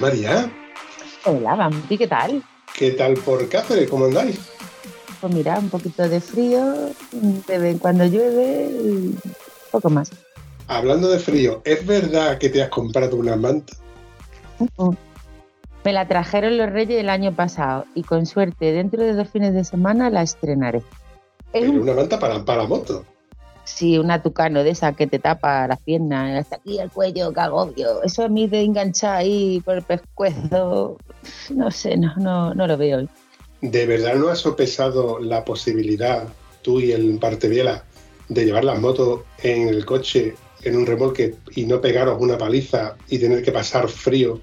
María, Hola, Bambi, ¿qué tal? ¿qué tal por Cáceres? ¿Cómo andáis? Pues mira, un poquito de frío, de vez en cuando llueve y poco más. Hablando de frío, ¿es verdad que te has comprado una manta? Me la trajeron los Reyes el año pasado y con suerte dentro de dos fines de semana la estrenaré. Es Pero un, una manta para, para moto. Sí, una tucano de esa que te tapa las piernas, hasta aquí el cuello, que agobio. Eso a mí de enganchar ahí por el pescuezo, no sé, no, no, no lo veo. ¿De verdad no has sopesado la posibilidad, tú y el Parteviela, de llevar las motos en el coche, en un remolque y no pegaros una paliza y tener que pasar frío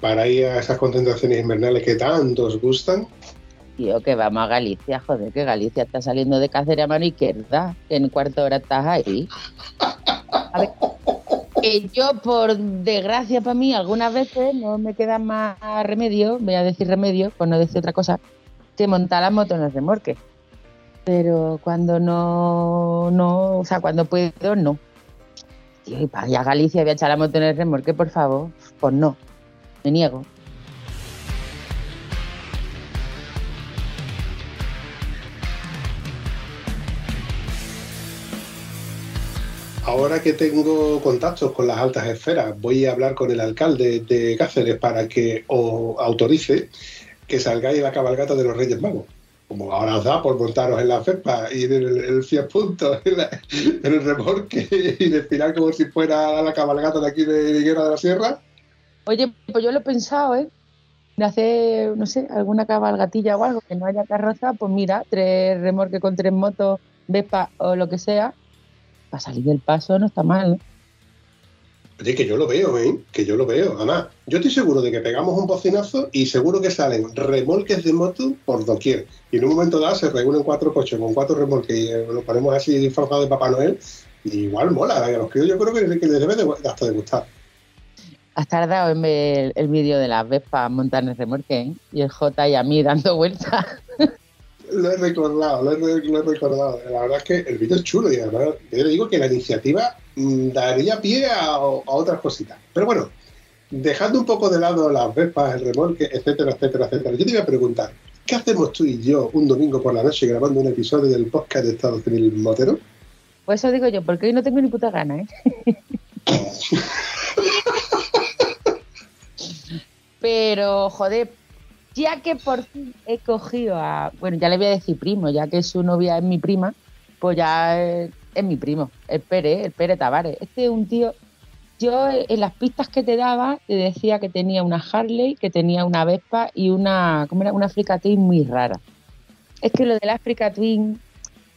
para ir a esas concentraciones invernales que tanto os gustan? Tío, que vamos a Galicia, joder, que Galicia está saliendo de Cáceres a mano izquierda, que en cuarto hora estás ahí. A ver, que yo, por desgracia para mí, algunas veces no me queda más remedio, voy a decir remedio, por no decir otra cosa, que montar la moto en el remolque. Pero cuando no, no, o sea, cuando puedo, no. Tío, y para ir a Galicia voy a echar la moto en el remolque, por favor, pues no, me niego. Ahora que tengo contactos con las altas esferas, voy a hablar con el alcalde de Cáceres para que os autorice que salgáis a la cabalgata de los Reyes Magos. Como ahora os da por montaros en la FEPA y en el, el 100 puntos, en, el remolque y desfilar como si fuera la cabalgata de aquí de Higuera de la Sierra. Oye, pues yo lo he pensado, ¿eh? De hacer, no sé, alguna cabalgatilla o algo que no haya carroza, pues mira, tres remorques con tres motos, Vespa o lo que sea, para salir del paso no está mal, ¿no? Oye, que yo lo veo, ¿eh? Que yo lo veo. Además, yo estoy seguro de que pegamos un bocinazo y seguro que salen remolques de moto por doquier. Y en un momento dado se reúnen cuatro coches con cuatro remolques y eh, lo ponemos así disfrazado de Papá Noel. Y igual mola, a los críos yo creo que, que les debe de, hasta de gustar. Has tardado en ver el, el vídeo de las Vespas montar en el remorque, ¿eh? Y el J y a mí dando vueltas. Lo he recordado, lo he, lo he recordado. La verdad es que el vídeo es chulo y además yo le digo que la iniciativa mm, daría pie a, a otras cositas. Pero bueno, dejando un poco de lado las vespas, el remolque, etcétera, etcétera, etcétera, yo te voy a preguntar, ¿qué hacemos tú y yo un domingo por la noche grabando un episodio del podcast de Estado Civil Motero? Pues eso digo yo, porque hoy no tengo ni puta gana, ¿eh? Pero, joder, ya que por fin he cogido a. Bueno, ya le voy a decir primo, ya que su novia es mi prima, pues ya es, mi primo, el Pere, el Pere Tavares. Este es un tío. Yo en las pistas que te daba te decía que tenía una Harley, que tenía una Vespa y una. ¿Cómo era? Una Africa Twin muy rara. Es que lo de la Africa Twin,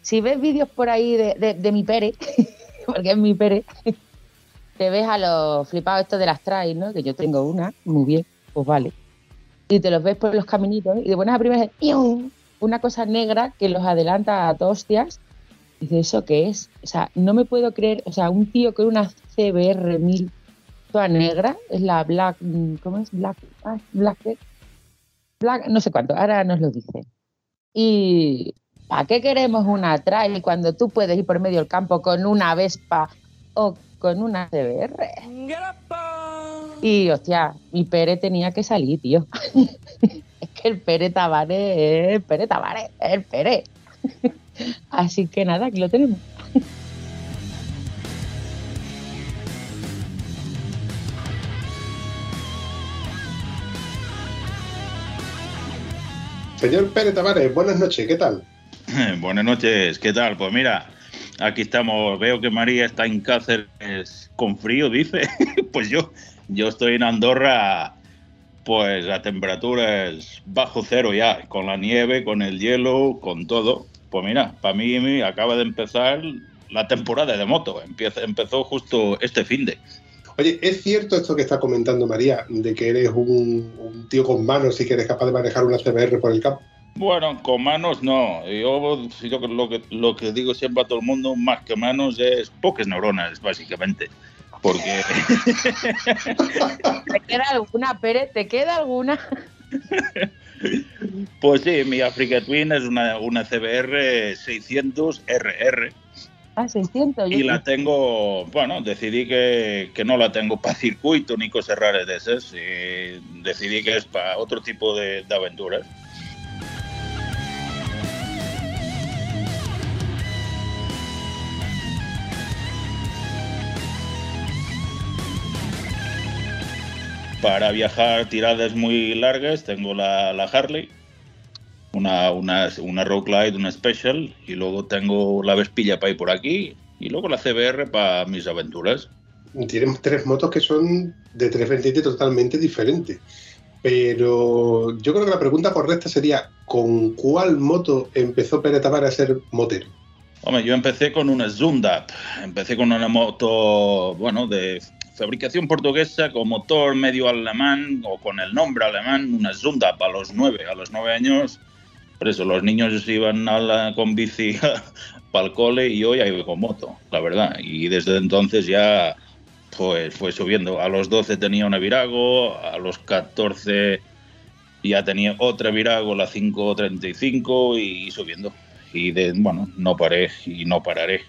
si ves vídeos por ahí de, de- de mi Pere, porque es mi Pere, te ves a los flipados estos de las trail, ¿no? Que yo tengo una, muy bien, pues vale. Y te los ves por los caminitos y de buenas a primeras una cosa negra que los adelanta a. Y dices, ¿eso qué es? O sea, no me puedo creer, o sea, un tío con una CBR 1000 toda negra, es la Black, ¿cómo es? Black, ah, Black, Black, no sé cuánto, ahora nos lo dice. Y ¿para qué queremos una trail cuando tú puedes ir por medio del campo con una Vespa o con una CBR? Y hostia, mi Pere tenía que salir, tío. es que el Pere Tavares es el Pere Tavares, es el Pere. Así que nada, aquí lo tenemos. Señor Pérez Tavares, buenas noches, ¿qué tal? Buenas noches, ¿qué tal? Pues mira, aquí estamos. Veo que María está en Cáceres con frío, dice. pues yo, yo estoy en Andorra, pues a temperaturas bajo cero ya, con la nieve, con el hielo, con todo. Pues mira, para mí acaba de empezar la temporada de moto. Empieza, empezó justo este fin de. Oye, ¿es cierto esto que está comentando María, de que eres un, un tío con manos y que eres capaz de manejar una CBR por el campo? Bueno, con manos no. Yo, yo lo, que, lo que digo siempre a todo el mundo, más que manos, es pocas neuronas, básicamente. Porque. ¿Te queda alguna, Pérez? ¿Te queda alguna? pues sí, mi Africa Twin es una, una CBR 600 RR. Ah, 600. Y la tengo, bueno, decidí que, que no la tengo para circuito ni cosas raras de esas. Y decidí que es para otro tipo de, de aventuras. Para viajar tiradas muy largas tengo la, la Harley, una, una, una Road Glide, una Special, y luego tengo la Vespilla para ir por aquí, y luego la CBR para mis aventuras. Tienes tres motos que son de tres vertientes totalmente diferentes. Pero yo creo que la pregunta correcta sería, ¿con cuál moto empezó Pérez Tavares a ser motero? Hombre, yo empecé con una Zundap. Empecé con una moto, bueno, de fabricación portuguesa con motor medio alemán o con el nombre alemán, una Zundap a los nueve, a los nueve años. Por eso los niños iban a la, con bici para el cole y hoy ahí con moto, la verdad. Y desde entonces ya pues fue subiendo. A los 12 tenía una Virago, a los 14 ya tenía otra Virago, la 535 y subiendo. Y de, bueno, no paré y no pararé.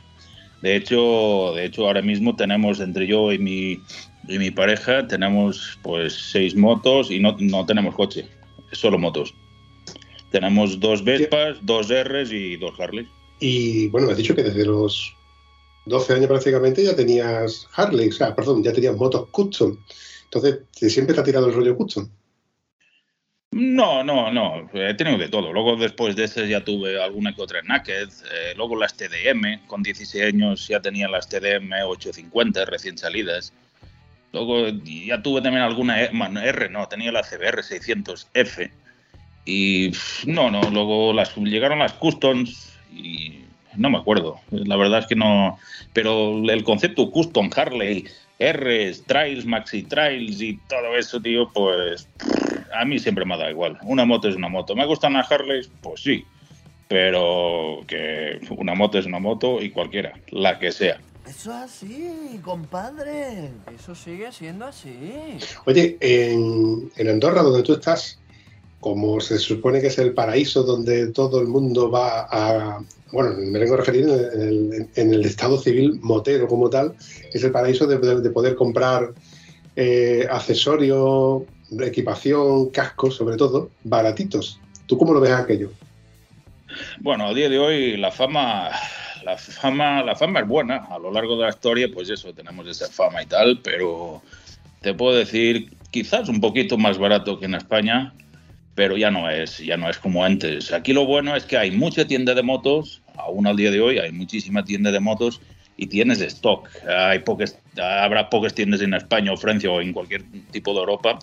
De hecho, de hecho ahora mismo tenemos entre yo y mi, y mi pareja tenemos pues seis motos y no, no tenemos coche, solo motos. Tenemos dos Vespas, dos Rs y dos Harley. Y bueno, me has dicho que desde los 12 años prácticamente ya tenías Harley, o sea, perdón, ya tenías motos custom. Entonces, siempre te ha tirado el rollo custom. No, no, no. He tenido de todo. Luego, después de ese, ya tuve alguna que otra Naked. Eh, luego las TDM. Con 16 años ya tenía las TDM 850 recién salidas. Luego ya tuve también alguna bueno, R, no, tenía la CBR 600F. Y no, no. Luego las, llegaron las Customs y no me acuerdo. La verdad es que no. Pero el concepto Custom Harley, Rs, Trails, Maxi Trails y todo eso, tío, pues a mí siempre me da igual. Una moto es una moto. ¿Me gustan las Harleys? Pues sí. Pero que una moto es una moto y cualquiera, la que sea. Eso es así, compadre. Eso sigue siendo así. Oye, en, en Andorra, donde tú estás, como se supone que es el paraíso donde todo el mundo va a. Bueno, me vengo a referir en el, en el estado civil motero como tal, es el paraíso de, de, de poder comprar eh, accesorios, equipación, cascos, sobre todo, baratitos. ¿Tú cómo lo ves aquello? Bueno, a día de hoy la fama, la fama, la fama es buena. A lo largo de la historia, pues eso, tenemos esa fama y tal, pero te puedo decir, quizás un poquito más barato que en España, pero ya no es, ya no es como antes. Aquí lo bueno es que hay mucha tienda de motos, aún al día de hoy hay muchísima tienda de motos y tienes stock. Hay pocas, habrá pocas tiendas en España o Francia o en cualquier tipo de Europa,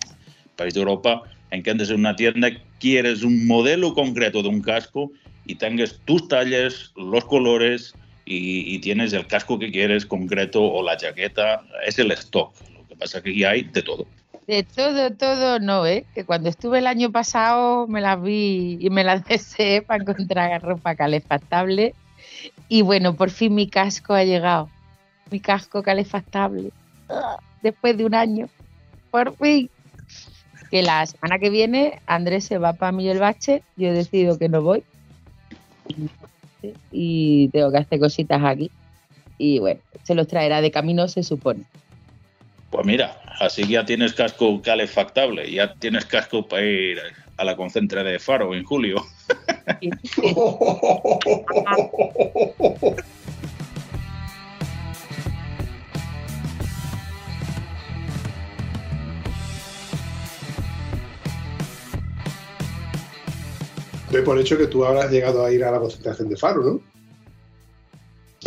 país de Europa, en que antes en una tienda quieres un modelo concreto de un casco y tengas tus talles, los colores y, tienes el casco que quieres concreto o la chaqueta, es el stock. Lo que pasa es que aquí hay de todo. De todo, todo no, ¿eh? Que cuando estuve el año pasado me las vi y me las deseé para encontrar ropa calefactable. Y bueno, por fin mi casco ha llegado. Mi casco calefactable. Después de un año. Por fin. Que la semana que viene Andrés se va para mí el bache. Yo he decidido que no voy. Y tengo que hacer cositas aquí. Y bueno, se los traerá de camino, se supone. Pues mira, así ya tienes casco calefactable, ya tienes casco para ir a la concentra de Faro en julio. Doy por hecho que tú habrás llegado a ir a la concentración de Faro, ¿no?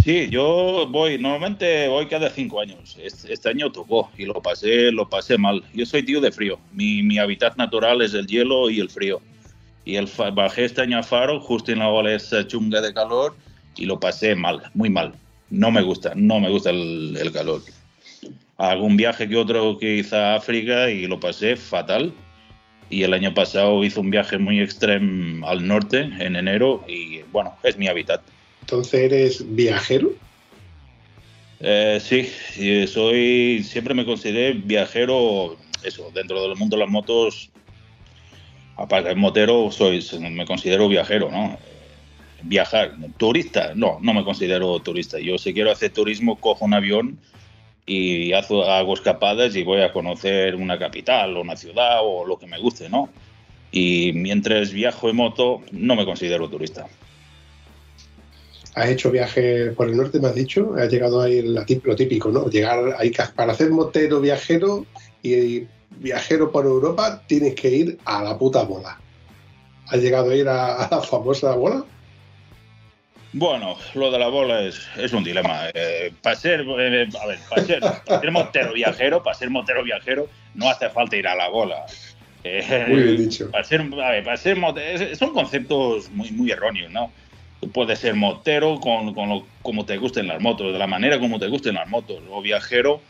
Sí, yo voy, normalmente voy cada cinco años. Este año tocó y lo pasé, lo pasé mal. Yo soy tío de frío. Mi, mi hábitat natural es el hielo y el frío. Y el, bajé este año a Faro justo en la ola esa chunga de calor y lo pasé mal, muy mal. no me gusta, no me gusta el, el calor. Algún viaje que otro que hice a África y lo pasé fatal. Y el año pasado hice un viaje muy extremo al norte en enero y bueno, es mi hábitat. Entonces eres viajero. Eh, sí, sí, soy, siempre me consideré viajero, eso, dentro del mundo de las motos, aparte de motero, soy, me considero viajero, ¿no? Viajar, turista, no, no me considero turista. Yo si quiero hacer turismo, cojo un avión y hago, hago escapadas y voy a conocer una capital o una ciudad o lo que me guste, ¿no? Y mientras viajo en moto, no me considero turista. Has hecho viajes por el norte, me has dicho, has llegado a ir la tip- lo típico, ¿no? Llegar ahí para hacer motero viajero y viajero por Europa tienes que ir a la puta bola. ¿Has llegado a ir a la famosa bola? Bueno, lo de la bola es, es un dilema. Eh, para ser, eh, a ver, para ser, para ser motero viajero, para ser motero viajero, no hace falta ir a la bola. Eh, Muy bien dicho. Para ser, a ver, para ser mote- es- son conceptos muy, muy erróneos, ¿no? Tú puedes ser motero con, con lo, como te gusten las motos, de la manera como te gusten las motos, o viajero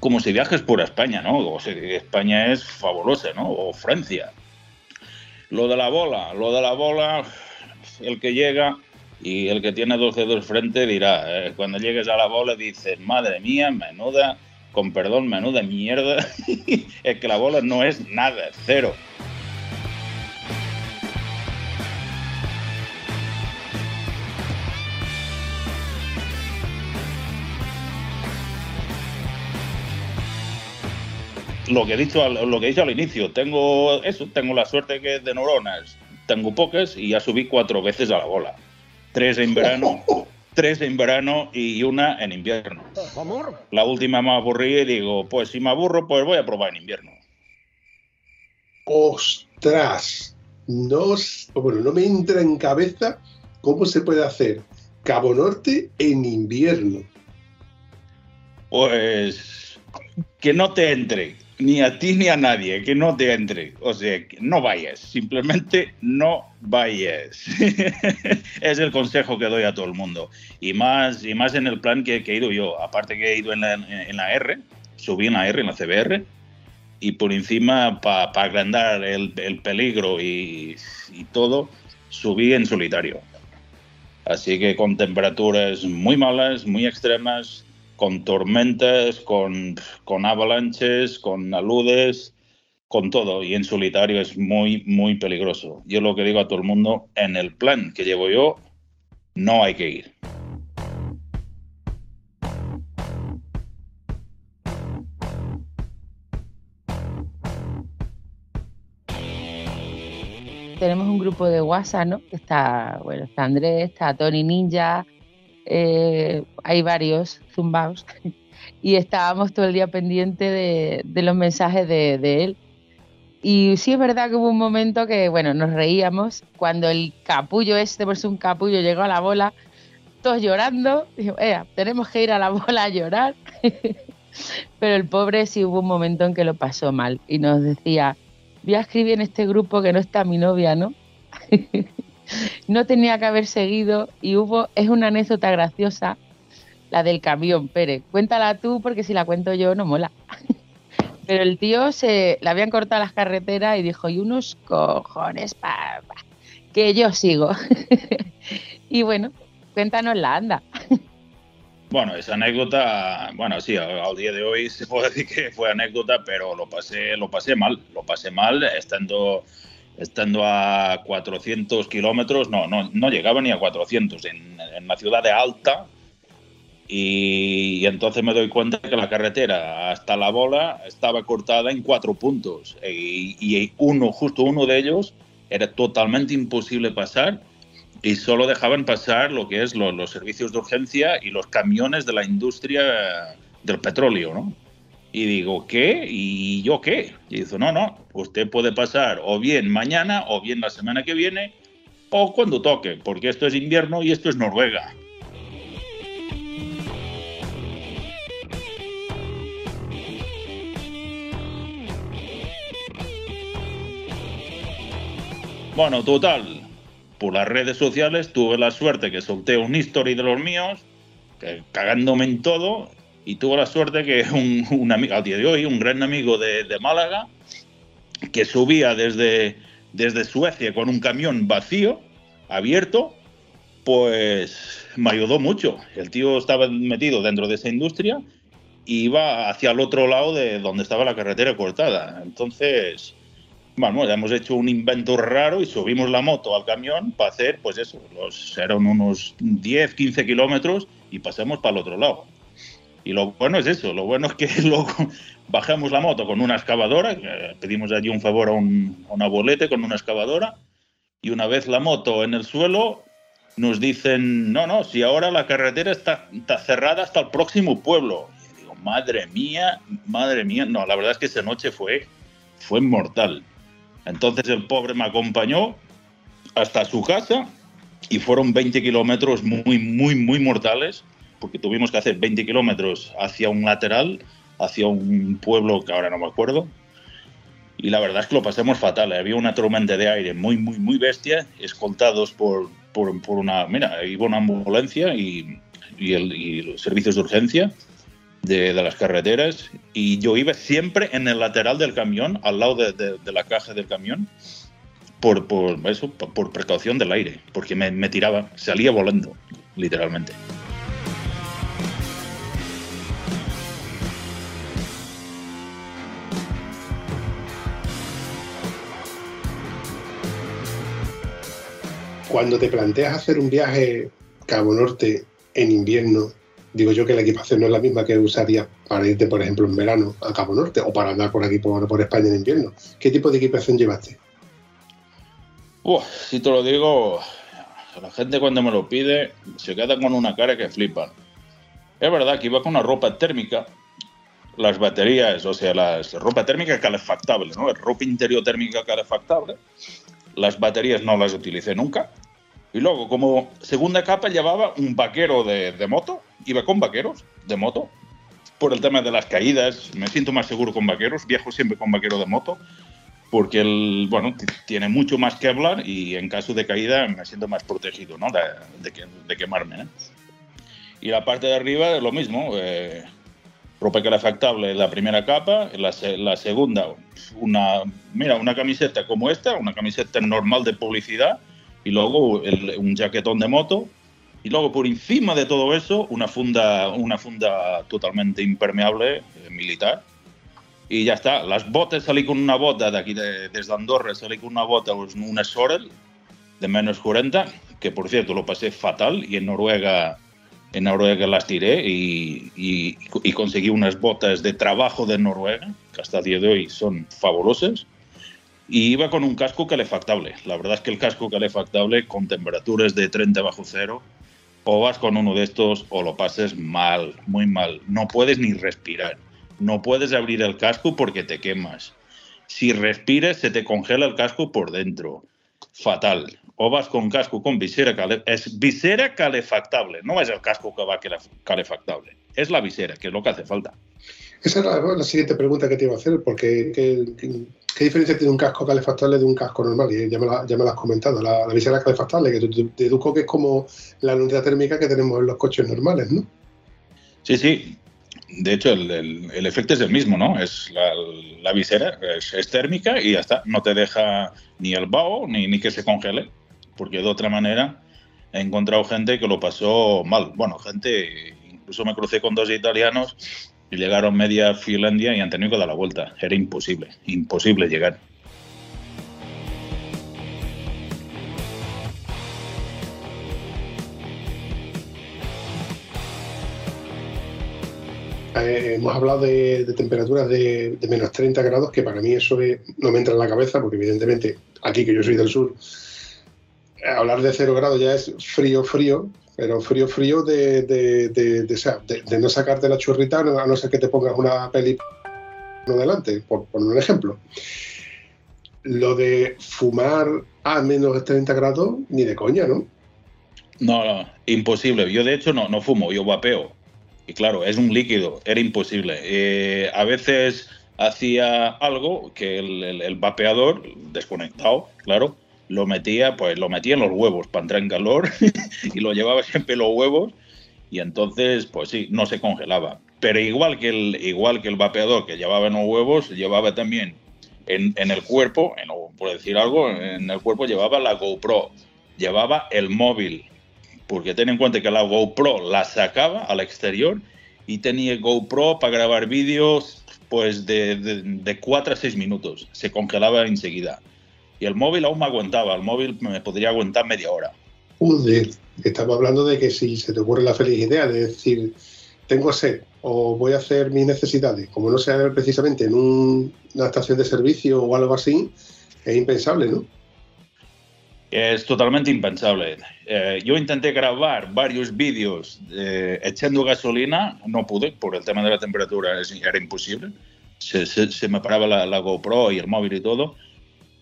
como si viajes por España, ¿no? O sea, España es fabulosa, ¿no? O Francia. Lo de la bola, lo de la bola, el que llega y el que tiene dos dedos frente dirá, eh, cuando llegues a la bola dices, madre mía, menuda, con perdón, menuda mierda, es que la bola no es nada, cero. Lo que he dicho al, lo que he dicho al inicio, tengo eso, tengo la suerte que de neuronas tengo pocas y ya subí cuatro veces a la bola. Tres en verano, tres en verano y una en invierno. La última me aburrí y digo, pues si me aburro, pues voy a probar en invierno. ¡Ostras! No, bueno, no me entra en cabeza cómo se puede hacer Cabo Norte en invierno. Pues que no te entre, ni a ti ni a nadie, que no te entre. O sea, que no vayas, simplemente no vayas. es el consejo que doy a todo el mundo. Y más, y más en el plan que, he ido yo. Aparte que he ido en la, R, subí en la R, en la CBR, y por encima, para agrandar el, el peligro y, y todo, subí en solitario. Así que con temperaturas muy malas, muy extremas, con tormentas, con, avalanches, con aludes, con todo. Y en solitario es muy, muy peligroso. Yo lo que digo a todo el mundo, en el plan que llevo yo, no hay que ir. tenemos un grupo de WhatsApp, ¿no? Está, bueno, está Andrés, está Tony Ninja, eh, hay varios zumbaos, y estábamos todo el día pendiente de, de los mensajes de, de él. Y sí es verdad que hubo un momento que, bueno, nos reíamos cuando el capullo este, por un capullo, llegó a la bola, todos llorando. Dijo, "Ea, tenemos que ir a la bola a llorar. Pero el pobre sí hubo un momento en que lo pasó mal y nos decía, voy a escribir en este grupo que no está mi novia, ¿no? no tenía que haber seguido y hubo, es una anécdota graciosa, la del camión, Pérez. Cuéntala tú porque si la cuento yo no mola. Pero el tío se le habían cortado las carreteras y dijo, y unos cojones, pa, pa, que yo sigo. y bueno, cuéntanos la anda. Bueno, esa anécdota, bueno, sí, al día de hoy se puede decir que fue anécdota, pero lo pasé, lo pasé mal, lo pasé mal estando, estando a 400 kilómetros, no, no, no llegaba ni a 400, en, en la ciudad de Alta, y, y entonces me doy cuenta que la carretera hasta la bola estaba cortada en cuatro puntos, y, y uno, justo uno de ellos, era totalmente imposible pasar y solo dejaban pasar lo que es lo- los servicios de urgencia y los camiones de la industria del petróleo, ¿no? Y digo, ¿qué? ¿Y yo qué? Y dice, no, no, usted puede pasar o bien mañana o bien la semana que viene o cuando toque, porque esto es invierno y esto es Noruega. Bueno, total, por las redes sociales tuve la suerte que solté un history de los míos cagándome en todo y tuvo la suerte que un, un amigo, a día de hoy, un gran amigo de, de Málaga, que subía desde, desde Suecia con un camión vacío, abierto, pues me ayudó mucho. El tío estaba metido dentro de esa industria y iba hacia el otro lado de donde estaba la carretera cortada. Entonces, bueno, ya hemos hecho un invento raro y subimos la moto al camión para hacer, pues eso, los, eran unos 10, 15 kilómetros y pasamos para el otro lado. Y lo bueno es eso, lo bueno es que luego bajamos la moto con una excavadora, eh, pedimos allí un favor a, un, a una bolete con una excavadora, y una vez la moto en el suelo, nos dicen, no, no, si ahora la carretera está, está cerrada hasta el próximo pueblo. Y digo, madre mía, madre mía, no, la verdad es que esa noche fue, fue mortal. Entonces el pobre me acompañó hasta su casa y fueron 20 kilómetros muy, muy, muy mortales, porque tuvimos que hacer 20 kilómetros hacia un lateral, hacia un pueblo que ahora no me acuerdo. Y la verdad es que lo pasamos fatal. Había una tormenta de aire muy, muy, muy bestia, escoltados por, por, por una. Mira, iba una ambulancia y, y, el- y los servicios de urgencia de, de las carreteras. Y yo iba siempre en el lateral del camión, al lado de, de- de la caja del camión, por, por eso, por, por precaución del aire, porque me, me tiraba, salía volando, literalmente. Cuando te planteas hacer un viaje Cabo Norte en invierno, digo yo que la equipación no es la misma que usarías para irte, por ejemplo, en verano a Cabo Norte o para andar por aquí, por, España en invierno. ¿Qué tipo de equipación llevaste? Si te lo digo, la gente cuando me lo pide se queda con una cara que flipan. Es verdad que iba con una ropa térmica, las baterías, o sea, la ropa térmica calefactable, ¿no? Ropa interior térmica calefactable. Las baterías no las utilicé nunca. Y luego, como segunda capa, llevaba un vaquero de, de moto. Iba con vaqueros de moto. Por el tema de las caídas, me siento más seguro con vaqueros. Viajo siempre con vaquero de moto porque el, bueno, tiene mucho más que hablar y en caso de caída me siento más protegido, ¿no? De, de de quemarme, ¿eh? Y la parte de arriba es lo mismo, eh, ropa calefactable la primera capa, la, la segunda, una, mira, una camiseta como esta, una camiseta normal de publicidad y luego el- un jaquetón de moto y luego por encima de todo eso una funda, una funda totalmente impermeable eh, militar y ya está. Las botas salí con una bota de aquí, de- desde Andorra, salí con una bota, pues, una Sorel de menos 40, que por cierto lo pasé fatal y en Noruega, en Noruega las tiré y, y- y conseguí unas botas de trabajo de Noruega, que hasta el día de hoy son fabulosas. Y iba con un casco calefactable. La verdad es que el casco calefactable con temperaturas de 30 bajo cero, o vas con uno de estos o lo pases mal, muy mal. No puedes ni respirar. No puedes abrir el casco porque te quemas. Si respiras, se te congela el casco por dentro. Fatal. O vas con casco con visera, es visera calefactable. No es el casco que va calef- calefactable. Es la visera, que es lo que hace falta. Esa era la, la siguiente pregunta que te iba a hacer, porque ¿qué, diferencia tiene un casco calefactable de un casco normal? Y ya me, la, ya me lo has comentado, la, la visera calefactable, que deduzco que es como la unidad térmica que tenemos en los coches normales, ¿no? Sí, sí. De hecho, el, el- efecto es el mismo, ¿no? Es la, la visera, es, es térmica y ya está. No te deja ni el vaho ni, ni que se congele. Porque de otra manera he encontrado gente que lo pasó mal. Bueno, gente, incluso me crucé con dos italianos y llegaron media Finlandia y que dar la vuelta. Era imposible, imposible llegar. Eh, hemos hablado de, temperaturas de, menos 30 grados, que para mí eso es- no me entra en la cabeza, porque evidentemente aquí que yo soy del sur, eh, hablar de cero grados ya es frío, frío, pero frío, frío de, de, de- de- de- de no sacarte la churrita a no- ser que te pongas una peli delante, por un ejemplo. Lo de fumar a menos 30 grados, ni de coña, ¿no? No, no, imposible. Yo de hecho no, no fumo, yo vapeo. Y claro, es un líquido, era imposible. Eh, a veces hacía algo que el, el- el vapeador, desconectado, claro, lo metía, pues lo metía en los huevos para entrar en calor y lo llevaba siempre los huevos y entonces, pues sí, no se congelaba. Pero igual que el, igual que el vapeador que llevaba en los huevos, llevaba también en, en el cuerpo, en, por decir algo, en el cuerpo llevaba la GoPro, llevaba el móvil, porque ten en cuenta que la GoPro la sacaba al exterior y tenía GoPro para grabar vídeos pues de, de, de 4 a 6 minutos, se congelaba enseguida. Y el móvil aún me aguantaba, el móvil me podría aguantar media hora. Joder, estamos hablando de que si se te ocurre la feliz idea de decir, tengo sed o voy a hacer mis necesidades, como no sea precisamente en un- una estación de servicio o algo así, es impensable, ¿no? Es totalmente impensable. Eh, yo intenté grabar varios vídeos eh, echando gasolina, no pude por el tema de la temperatura, era imposible. Se, se- se me paraba la, la GoPro y el móvil y todo.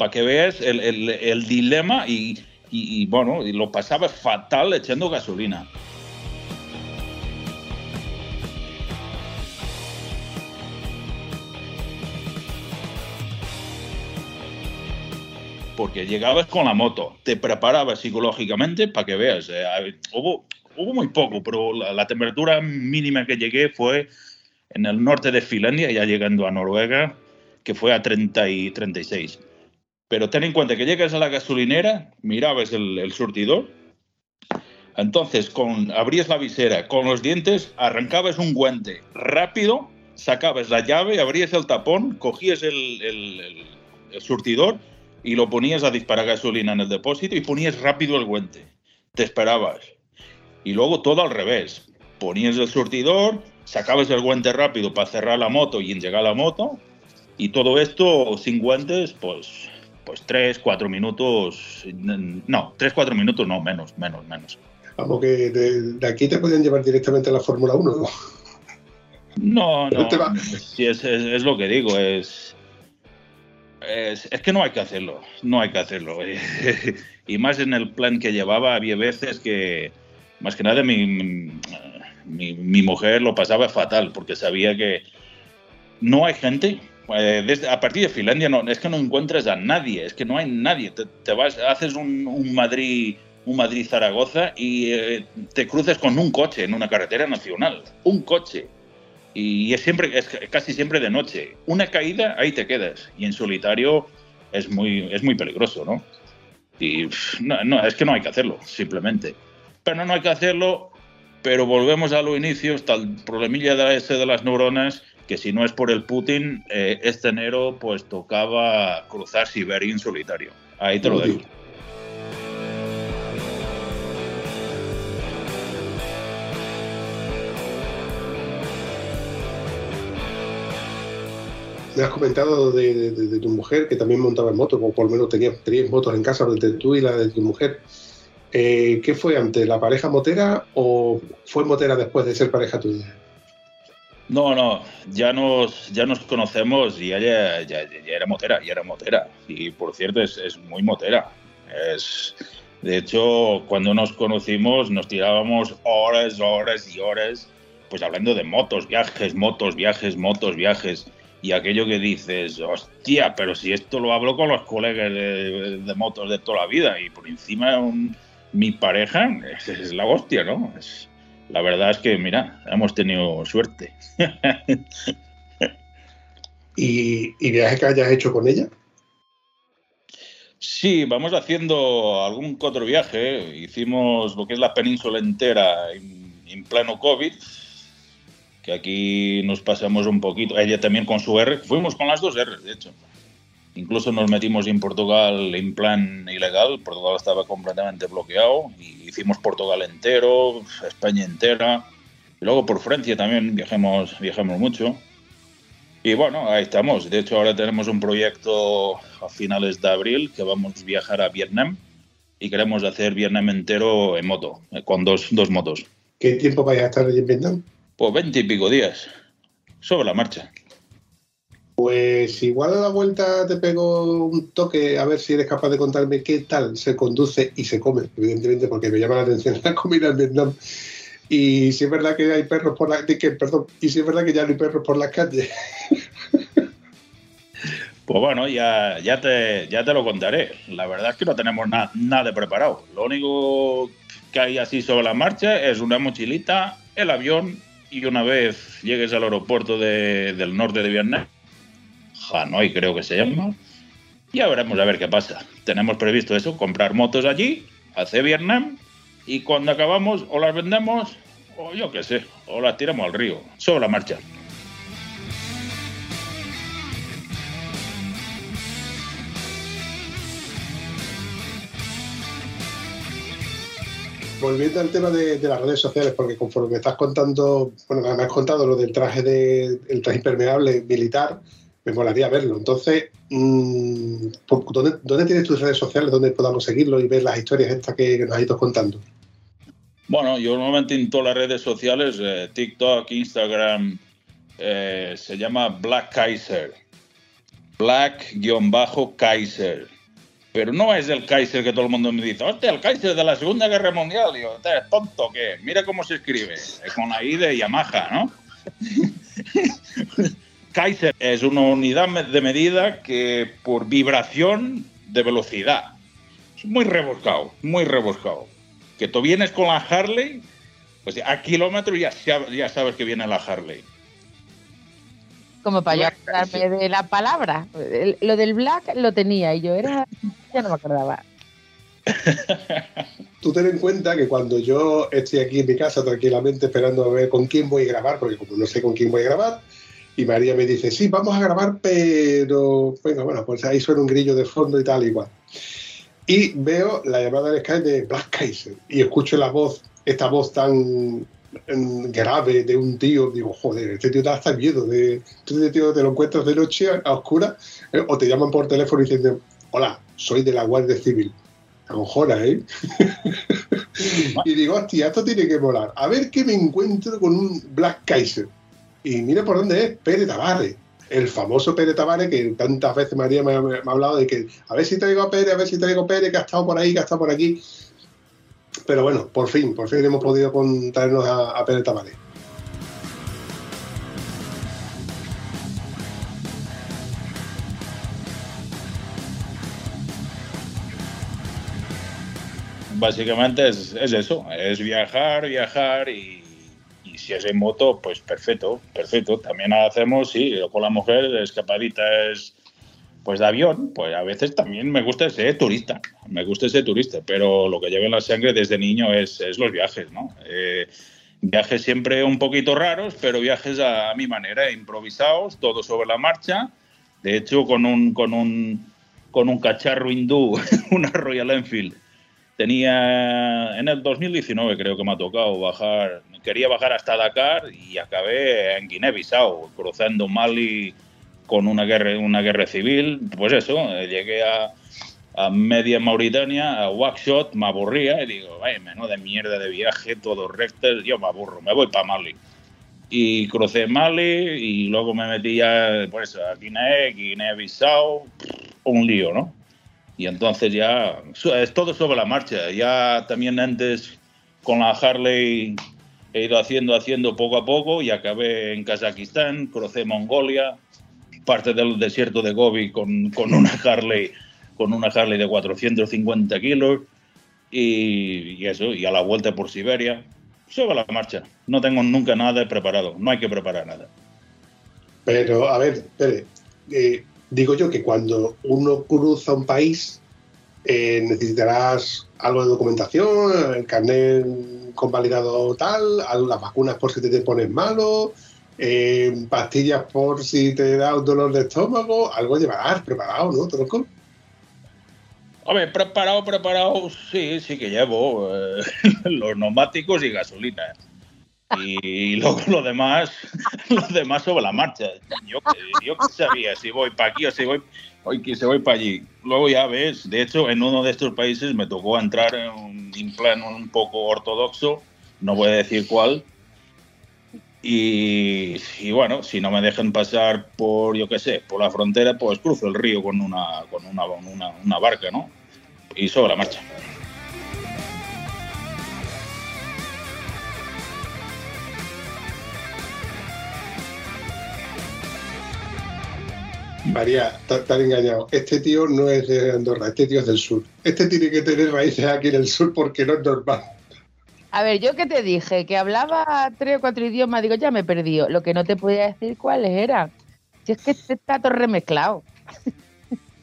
Para que veas el, el- el dilema y, y- y, bueno, y lo pasaba fatal echando gasolina. porque llegabas con la moto, te preparabas psicológicamente para que veas. eh, hubo, hubo muy poco, pero la, la temperatura mínima que llegué fue en el norte de Finlandia, ya llegando a Noruega, que fue a 30 y 36. Pero ten en cuenta que llegas a la gasolinera, mirabas el, surtidor, entonces con, abrías la visera, con los dientes arrancabas un guante rápido, sacabas la llave, abrías el tapón, cogías el- el surtidor y lo ponías a disparar gasolina en el depósito y ponías rápido el guante. Te esperabas. Y luego todo al revés. Ponías el surtidor, sacabas el guante rápido para cerrar la moto y llegar a la moto. Y todo esto sin guantes, pues, pues 3, 4 minutos. No, 3, 4 minutos no, menos, menos, menos. Vamos, que de, de aquí te podían llevar directamente a la Fórmula 1, ¿no? No, no. va- Sí, es, es- es lo que digo, es, es. es que no hay que hacerlo, no hay que hacerlo. y más en el plan que llevaba, había veces que, más que nada, mi, mi, mi mujer lo pasaba fatal, porque sabía que no hay gente. Eh, desde, a partir de Finlandia no, es que no encuentras a nadie, es que no hay nadie. Te, te vas, haces un, un Madrid, un Madrid Zaragoza y eh, te cruces con un coche en una carretera nacional, un coche y es siempre es casi siempre de noche. Una caída ahí te quedas y en solitario es muy es muy peligroso, ¿no? Y no, no, es que no hay que hacerlo, simplemente. Pero no hay que hacerlo, pero volvemos a lo inicio, está el problemilla de ese de las neuronas, que si no es por el Putin, eh, este enero pues tocaba cruzar Siberia en solitario. Ahí te lo dejo. Me has comentado de, de- de- de tu mujer que también montaba en moto, o por lo menos tenías, tenías motos en casa entre tú y la de tu mujer. Eh, ¿Qué fue antes, la pareja motera o fue motera después de ser pareja tuya? No, no, ya nos, ya nos conocemos y ella ya, ya- ya era motera, ya era motera. Y por cierto, es, es muy motera. Es, de hecho, cuando nos conocimos nos tirábamos horas, horas y horas, pues hablando de motos, viajes, motos, viajes, motos, viajes. Y aquello que dices, hostia, pero si esto lo hablo con los colegas de, de motos de toda la vida y por encima un- mi pareja es, es la hostia, ¿no? Es, la verdad es que, mira, hemos tenido suerte. ¿Y, y viajes que hayas hecho con ella? Sí, vamos haciendo algún otro viaje. Hicimos lo que es la península entera en, en pleno COVID, que aquí nos pasamos un poquito. Ella también con su R. Fuimos con las dos R, de hecho. Incluso nos metimos en Portugal en plan ilegal. Portugal estaba completamente bloqueado. Y hicimos Portugal entero, España entera. Y luego por Francia también viajamos, viajamos mucho. Y bueno, ahí estamos. De hecho, ahora tenemos un proyecto a finales de abril que vamos a viajar a Vietnam y queremos hacer Vietnam entero en moto, eh, con dos, dos motos. ¿Qué tiempo vais a estar allí en Vietnam? Pues veinte y pico días, sobre la marcha. Pues igual a la vuelta te pego un toque a ver si eres capaz de contarme qué tal se conduce y se come, evidentemente, porque me llama la atención la comida en Vietnam. Y si es verdad que hay perros por la que, perdón, y si es verdad que ya no hay perros por las calles. Pues bueno, ya, ya, te, ya te lo contaré. La verdad es que no tenemos na- nada preparado. Lo único que hay así sobre la marcha es una mochilita, el avión y una vez llegues al aeropuerto de- del norte de Vietnam, Hanoi creo que se llama, ya veremos a ver qué pasa. Tenemos previsto eso, comprar motos allí, hacia Vietnam y cuando acabamos o las vendemos o yo qué sé, o las tiramos al río, sobre la marcha. Volviendo al tema de, de las redes sociales, porque conforme me estás contando, bueno, me has contado lo del traje de, el traje impermeable militar, me molaría verlo. Entonces, mm, ¿por- ¿dónde, dónde tienes tus redes sociales donde podamos seguirlo y ver las historias estas que, que nos has ido contando? Bueno, yo normalmente en todas las redes sociales, eh, TikTok, Instagram, eh, se llama Black Kaiser. Black-Kaiser. Pero no es el Kaiser que todo el mundo me dice, hostia, el Kaiser de la Segunda Guerra Mundial. Y yo, "Este es tonto que mira cómo se escribe, es con la I de Yamaha, ¿no? Kaiser es una unidad de medida que por vibración de velocidad. Es muy rebuscado, muy rebuscado. Que tú vienes con la Harley, pues a kilómetros ya, ya sabes que viene la Harley. Como para yo acordarme de la palabra. Lo del black lo tenía y yo era. Ya no me acordaba. Tú ten en cuenta que cuando yo estoy aquí en mi casa tranquilamente esperando a ver con quién voy a grabar, porque como no sé con quién voy a grabar, y María me dice, sí, vamos a grabar, pero bueno, bueno, pues ahí suena un grillo de fondo y tal, igual. Y veo la llamada de Skype de Black Kaiser y escucho la voz, esta voz tan mm, grave de un tío, digo, joder, este tío da hasta miedo, de, este tío te lo encuentras de noche a oscura eh, o te llaman por teléfono diciendo, hola, soy de la Guardia Civil. Acojona, ¿eh? y digo, hostia, esto tiene que molar. A ver qué me encuentro con un Black Kaiser. Y mira por dónde es, Pérez Tavares. El famoso Pérez Tavares, que tantas veces María me ha, hablado de que a ver si traigo a Pérez, a ver si traigo a Pérez, que ha estado por ahí, que ha estado por aquí. Pero bueno, por fin, por fin hemos podido con- traernos a, a Pérez Tavares. Básicamente es, es eso, es viajar, viajar y si es en moto, pues perfecto, perfecto. También hacemos, sí, con la mujer, escapaditas pues de avión, pues a veces también me gusta ser turista, me gusta ser turista, pero lo que llevo en la sangre desde niño es, es los viajes, ¿no? Eh, viajes siempre un poquito raros, pero viajes a, mi manera, improvisados, todo sobre la marcha. De hecho, con un, con un, con un cacharro hindú, una Royal Enfield, tenía en el 2019 creo que me ha tocado bajar, quería bajar hasta Dakar y acabé en Guinea-Bissau, cruzando Mali con una guerra, una guerra civil, pues eso, eh, llegué a, a media Mauritania, a Wackshot, me aburría y digo, vaya, menuda mierda de viaje, todo recto, yo me aburro, me voy para Mali. Y crucé Mali y luego me metí ya, pues a Guinea, Guinea-Bissau, un lío, ¿no? Y entonces ya es todo sobre la marcha. Ya también antes con la Harley he ido haciendo, haciendo poco a poco y acabé en Kazajistán, crucé Mongolia, parte del desierto de Gobi con, con una Harley con una Harley de 450 kilos y, eso, y a la vuelta por Siberia, sobre la marcha. No tengo nunca nada preparado, no hay que preparar nada. Pero, a ver, Pérez, eh, digo yo que cuando uno cruza un país eh, necesitarás algo de documentación, el carnet convalidado tal, las vacunas por si te, te pones malo, eh, pastillas por si te da un dolor de estómago, algo llevarás preparado, ¿no, tronco? Ver, preparado, preparado, sí, sí que llevo eh, los neumáticos y gasolina. Y luego lo demás, lo demás sobre la marcha. Yo, yo que sabía si voy para aquí o si voy, hoy que si voy para allí. Luego ya ves, de hecho, en uno de estos países me tocó entrar en un plan un poco ortodoxo, no voy a decir cuál. Y, y bueno, si no me dejan pasar por, yo qué sé, por la frontera, pues cruzo el río con una, con una, una, una barca, ¿no? Y sobre la marcha. María, han engañado. Este tío no es de Andorra, este tío es del sur. Este tiene que tener raíces aquí en el sur porque no es normal. A ver, yo que te dije, que hablaba tres o cuatro idiomas, digo, ya me he perdido. Lo que no te podía decir cuáles eran. Si es que este está todo remezclado.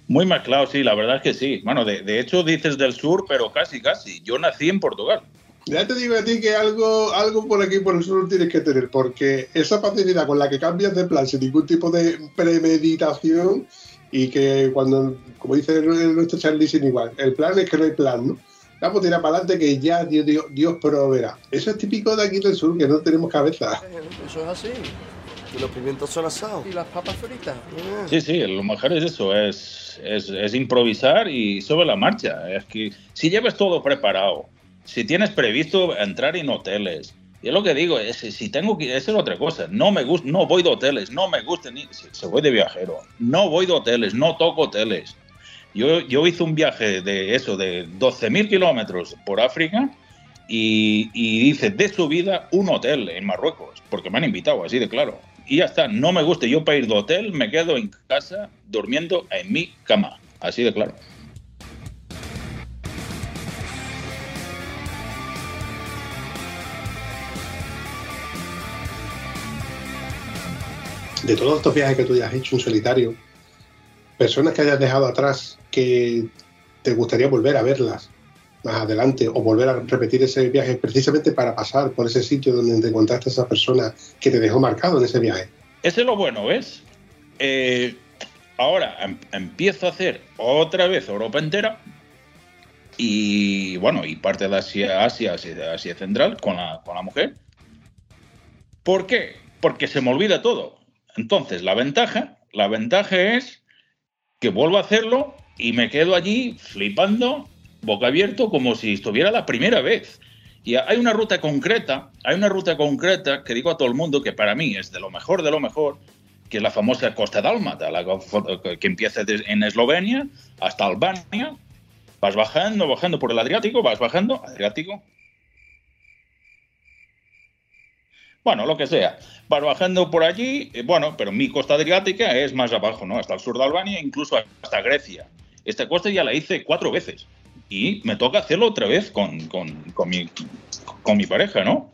Muy mezclado, sí, la verdad es que sí. Bueno, de, de hecho dices del sur, pero casi, casi. Yo nací en Portugal. Ya te digo a ti que algo, algo por aquí por el sur tienes que tener, porque esa facilidad con la que cambias de plan sin ningún tipo de premeditación y que cuando, como dice nuestro Charlie, sin igual, el plan es que no hay plan, ¿no? Vamos a tirar para adelante que ya Dios, Dios, Dios proveerá. Eso es típico de aquí del sur, que no tenemos cabeza. Eso es así. Que los pimientos son asados. Y las papas fritas. Mm. Sí, sí, lo mejor es eso, es, es, es improvisar y sobre la marcha. Es que si lleves todo preparado, si tienes previsto entrar en hoteles, y es lo que digo, es, si tengo que, esa es otra cosa, no me gusta, no voy de hoteles, no me gusta ni, si, si voy de viajero, no voy de hoteles, no toco hoteles. Yo, yo hice un viaje de eso, de 12.000 kilómetros por África y, y hice de subida un hotel en Marruecos, porque me han invitado, así de claro. Y ya está, no me gusta yo para ir de hotel, me quedo en casa durmiendo en mi cama, así de claro. De todos estos viajes que tú ya has hecho en solitario, personas que hayas dejado atrás que te gustaría volver a verlas más adelante o volver a repetir ese viaje precisamente para pasar por ese sitio donde te encontraste a esa persona que te dejó marcado en ese viaje. Ese es lo bueno, ¿ves? Eh, ahora em- empiezo a hacer otra vez Europa entera y bueno, y parte de Asia, Asia, Asia, Central con la, con la mujer. ¿Por qué? Porque se me olvida todo. Entonces, la ventaja, la ventaja es que vuelvo a hacerlo y me quedo allí flipando, boca abierto, como si estuviera la primera vez. Y hay una ruta concreta, hay una ruta concreta que digo a todo el mundo que para mí es de lo mejor de lo mejor, que es la famosa Costa Dálmata, que empieza en Eslovenia hasta Albania. Vas bajando, bajando por el Adriático, vas bajando, Adriático. Bueno, lo que sea. Vas bajando por allí, eh, bueno, pero mi costa adriática es más abajo, ¿no? Hasta el sur de Albania, incluso hasta Grecia. Esta costa ya la hice cuatro veces. Y me toca hacerlo otra vez con, con, con mi, con mi pareja, ¿no?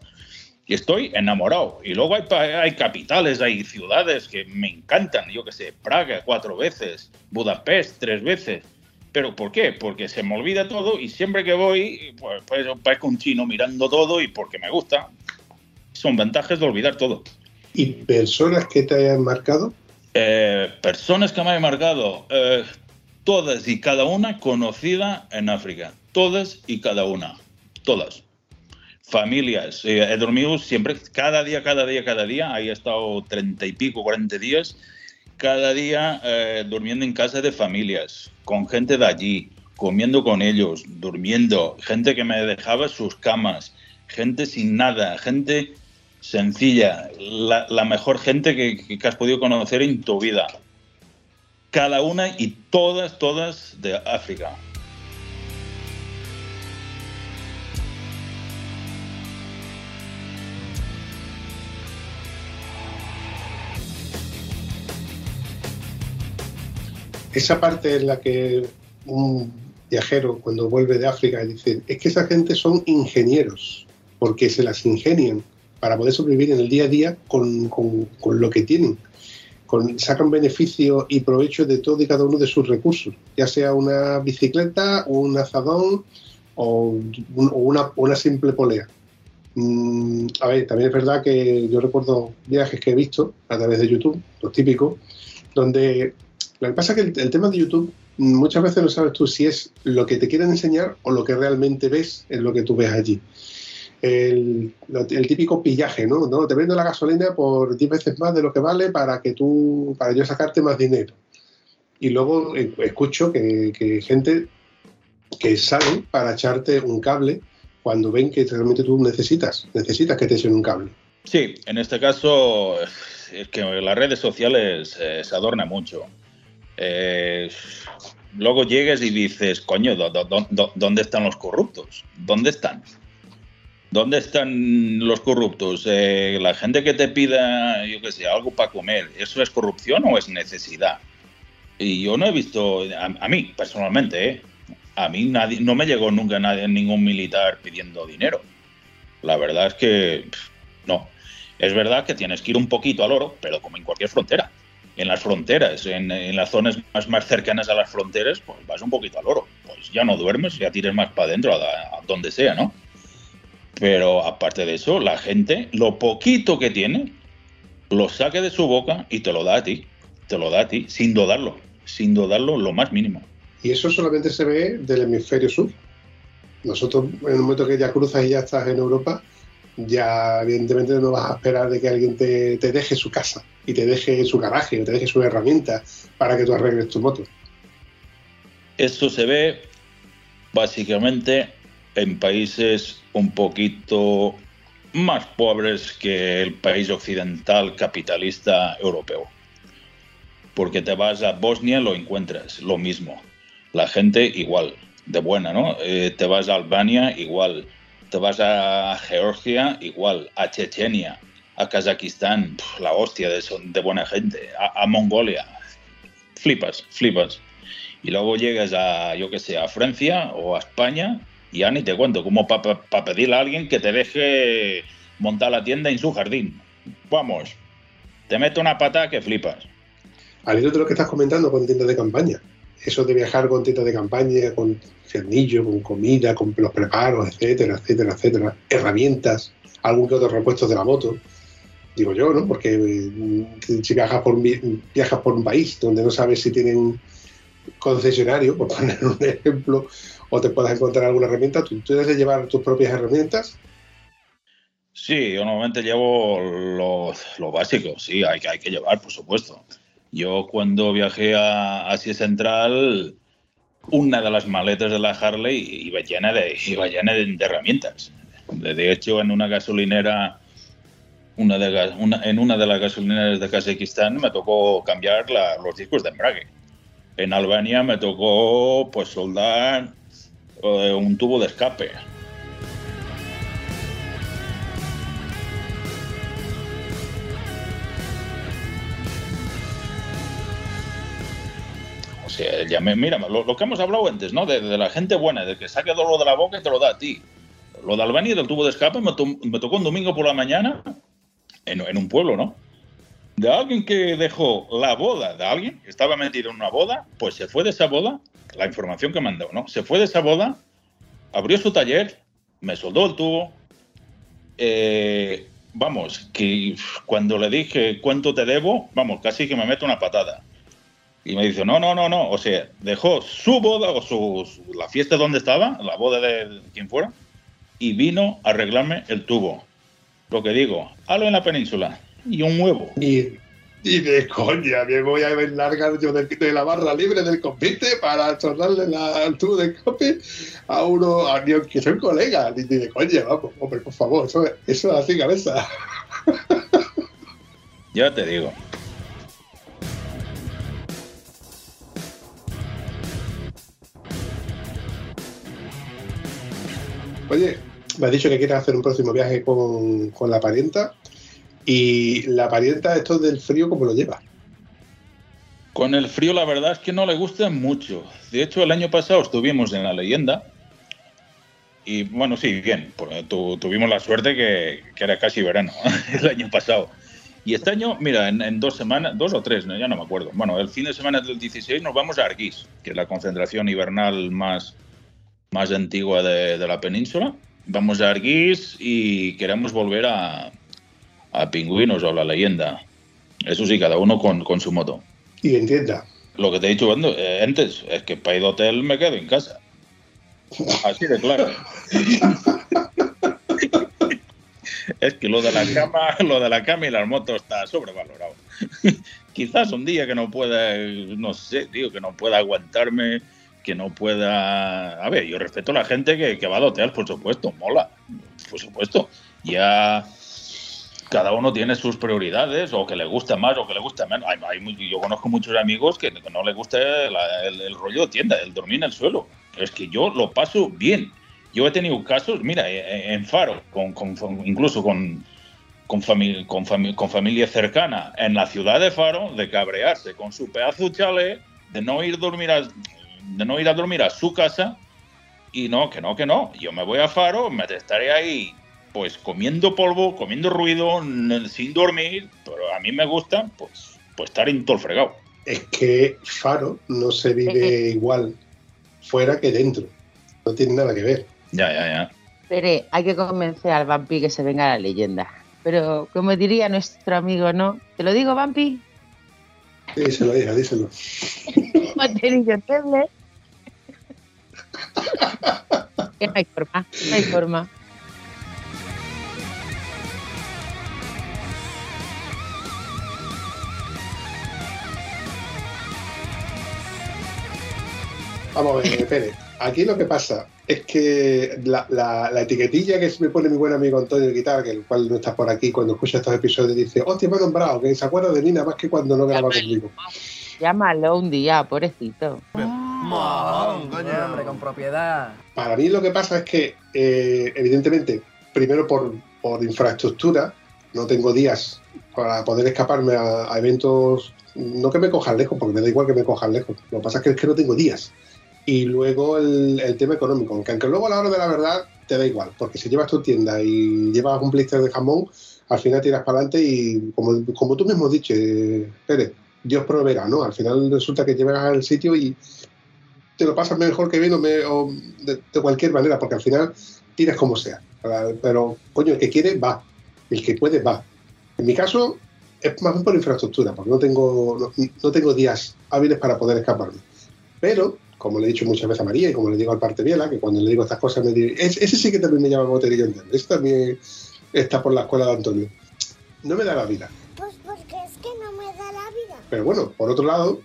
Y estoy enamorado. Y luego hay, hay capitales, hay ciudades que me encantan. Yo que sé, Praga cuatro veces, Budapest tres veces. ¿Pero por qué? Porque se me olvida todo y siempre que voy, pues, pues parezco un chino mirando todo y porque me gusta. Son ventajas de olvidar todo. ¿Y personas que te hayan marcado? Eh, personas que me han marcado, eh, todas y cada una conocida en África. Todas y cada una. Todas. Familias. Eh, he dormido siempre, cada día, cada día, cada día. Ahí he estado treinta y pico, cuarenta días. Cada día eh, durmiendo en casa de familias, con gente de allí, comiendo con ellos, durmiendo. Gente que me dejaba sus camas. Gente sin nada. Gente sencilla, la, mejor gente que, que has podido conocer en tu vida. Cada una y todas, todas de África. Esa parte en la que un viajero cuando vuelve de África dice, es que esa gente son ingenieros, porque se las ingenian para poder sobrevivir en el día a día con, con- con lo que tienen. Sacan beneficio y provecho de todo y cada uno de sus recursos, ya sea una bicicleta, un azadón o, un- o una, una simple polea. Mm, a ver, también es verdad que yo recuerdo viajes que he visto a través de YouTube, los típicos, donde lo que pasa es que el, el tema de YouTube mm, muchas veces no sabes tú si es lo que te quieren enseñar o lo que realmente ves en lo que tú ves allí. El, típico pillaje, ¿no? ¿no? Te vendo la gasolina por 10 veces más de lo que vale para que tú, para yo sacarte más dinero. Y luego eh, escucho que, que gente que salen para echarte un cable cuando ven que realmente tú necesitas, necesitas que te echen un cable. Sí, en este caso es que las redes sociales eh, se adorna mucho. Eh, luego llegues y dices, coño, ¿dó- dó- dó- ¿dónde están los corruptos? ¿Dónde están? ¿Dónde están los corruptos? Eh, la gente que te pida, yo qué sé, algo para comer, ¿eso es corrupción o es necesidad? Y yo no he visto, a, a mí personalmente, ¿eh? a mí nadie, no me llegó nunca nadie, ningún militar pidiendo dinero. La verdad es que no. Es verdad que tienes que ir un poquito al oro, pero como en cualquier frontera. En las fronteras, en, en las zonas más, más cercanas a las fronteras, pues vas un poquito al oro. Pues ya no duermes, ya tires más para adentro, a, a donde sea, ¿no? Pero aparte de eso, la gente, lo poquito que tiene, lo saque de su boca y te lo da a ti. Te lo da a ti, sin dudarlo. Sin dudarlo lo más mínimo. Y eso solamente se ve del hemisferio sur. Nosotros, en el momento que ya cruzas y ya estás en Europa, ya evidentemente no vas a esperar de que alguien te, te deje su casa y te deje su garaje o te deje su herramienta para que tú arregles tu moto. Esto se ve básicamente en países un poquito más pobres que el país occidental capitalista europeo. Porque te vas a Bosnia, lo encuentras, lo mismo. La gente igual, de buena, ¿no? Eh, te vas a Albania, igual. Te vas a Georgia, igual. A Chechenia, a Kazajistán, la hostia de, son- de buena gente. A, a Mongolia, flipas, flipas. Y luego llegas a, yo que sé, a Francia o a España y ya ni te cuento, como para pedirle a alguien que te deje montar la tienda en su jardín. Vamos, te meto una pata que flipas. Al hilo de lo que estás comentando con tiendas de campaña, eso de viajar con tiendas de campaña, con cernillo, con comida, con los preparos, etcétera, etcétera, etcétera, herramientas, algún que otro repuesto de la moto, digo yo, ¿no? Porque eh, si viajas por, viajas por un país donde no sabes si tienen concesionario, por poner un ejemplo, o te puedas encontrar alguna herramienta, tú, tú debes de llevar tus propias herramientas. Sí, yo normalmente llevo lo, lo básico, sí, hay, hay que llevar, por supuesto. Yo cuando viajé a Asia Central, una de las maletas de la Harley iba llena de, iba llena de, herramientas. De, hecho, en una gasolinera, una de, en una de las gasolineras de Kazajistán me tocó cambiar los discos de embrague. En Albania me tocó pues soldar un tubo de escape. O sea, ya me, mira, lo, lo que hemos hablado antes, ¿no? De, de la gente buena, de que saque dolor de la boca y te lo da a ti. Lo de Albania del tubo de escape me, to- me tocó un domingo por la mañana en, en un pueblo, ¿no? De alguien que dejó la boda de alguien, estaba metido en una boda, pues se fue de esa boda, la información que mandó, ¿no? Se fue de esa boda, abrió su taller, me soldó el tubo. eh, vamos, que cuando le dije cuánto te debo, vamos, casi que me meto una patada. Y me dice, no, no, no, no. O sea, dejó su boda o su, su- la fiesta donde estaba, la boda de quien fuera, y vino a arreglarme el tubo. Lo que digo, algo en la península y un huevo. Y, y de coña, me voy a largar yo de, de la barra libre del compite para chorrarle la, el tubo de escape a uno, a, ni aunque soy colega, ni, de coña, vamos, hombre, por favor, eso, eso es así cabeza. Ya te digo. Oye, me has dicho que quieres hacer un próximo viaje con, con la parienta. Y la parienta, esto del frío, ¿cómo lo lleva? Con el frío la verdad es que no le gusta mucho. De hecho, el año pasado estuvimos en la leyenda. Y bueno, sí, bien. tuvimos la suerte que, era casi verano el año pasado. Y este año, mira, en, en dos semanas, dos o tres, ¿no? ya no me acuerdo. Bueno, el fin de semana del 16 nos vamos a Arguís, que es la concentración hibernal más, más antigua de, de la península. Vamos a Arguís y queremos volver a, a Pingüinos o a la leyenda. Eso sí, cada uno con, con su moto. Y entienda. Lo que te he dicho eh, antes es que para ir de hotel me quedo en casa. Así de claro. es que lo de la cama, lo de la cama y las motos está sobrevalorado. Quizás un día que no pueda, no sé, tío, que no pueda aguantarme, que no pueda. A ver, yo respeto a la gente que, que va de hotel, por supuesto, mola, por supuesto. Ya cada uno tiene sus prioridades, o que le gusta más o que le gusta menos. Hay, hay yo conozco muchos amigos que, no les gusta la- el, el rollo de tienda, el dormir en el suelo. Es que yo lo paso bien. Yo he tenido casos, mira, en en Faro, con, con- incluso con, con, fami- con, fami- con familia cercana, en la ciudad de Faro, de cabrearse con su pedazo de chalet, de no ir, dormir a, de no ir a dormir a su casa, y no, que no, que no. Yo me voy a Faro, me estaré ahí pues comiendo polvo, comiendo ruido, sin dormir, pero a mí me gusta, pues, pues estar en todo el fregado. Es que Faro no se vive igual fuera que dentro. No tiene nada que ver. Ya, ya, ya. Pere, hay que convencer al vampi que se venga a la leyenda. Pero, como diría nuestro amigo, ¿no? ¿Te lo digo, vampi? Díselo, hija, díselo. Moterillo Teble. que no hay forma, no hay forma. Vamos a ver, Pérez. Aquí lo que pasa es que la, la- la etiquetilla que me pone mi buen amigo Antonio Guitar, que el cual no está por aquí, cuando escucha estos episodios dice, hostia, me ha nombrado, que se acuerda de mí nada más que cuando no graba conmigo. Llámalo un día, pobrecito. Mojón, coño. hombre, con propiedad. Para mí lo que pasa es que, eh, evidentemente, primero por, por infraestructura, no tengo días para poder escaparme a, a eventos, no que me cojan lejos, porque me da igual que me cojan lejos. Lo que pasa es que, es que no tengo días. Y luego el, el tema económico, aunque, aunque luego a la hora de la verdad te da igual, porque si llevas tu tienda y llevas un blister de jamón, al final tiras para adelante y como, como tú mismo has dicho, eh, Dios proveerá, ¿no? Al final resulta que llegas al sitio y te lo pasas mejor que bien o, me- o de, cualquier manera, porque al final tiras como sea. Pero, coño, el que quiere va, el que puede va. En mi caso es más bien por infraestructura, porque no tengo, no, no tengo días hábiles para poder escaparme. Pero, como le he dicho muchas veces a María y como le digo al parte Biela, que cuando le digo estas cosas me dice, "Es- ese sí que también me llama boterillo ese también está por la escuela de Antonio. No me da la vida. Pues porque es que no me da la vida. Pero bueno, por otro lado,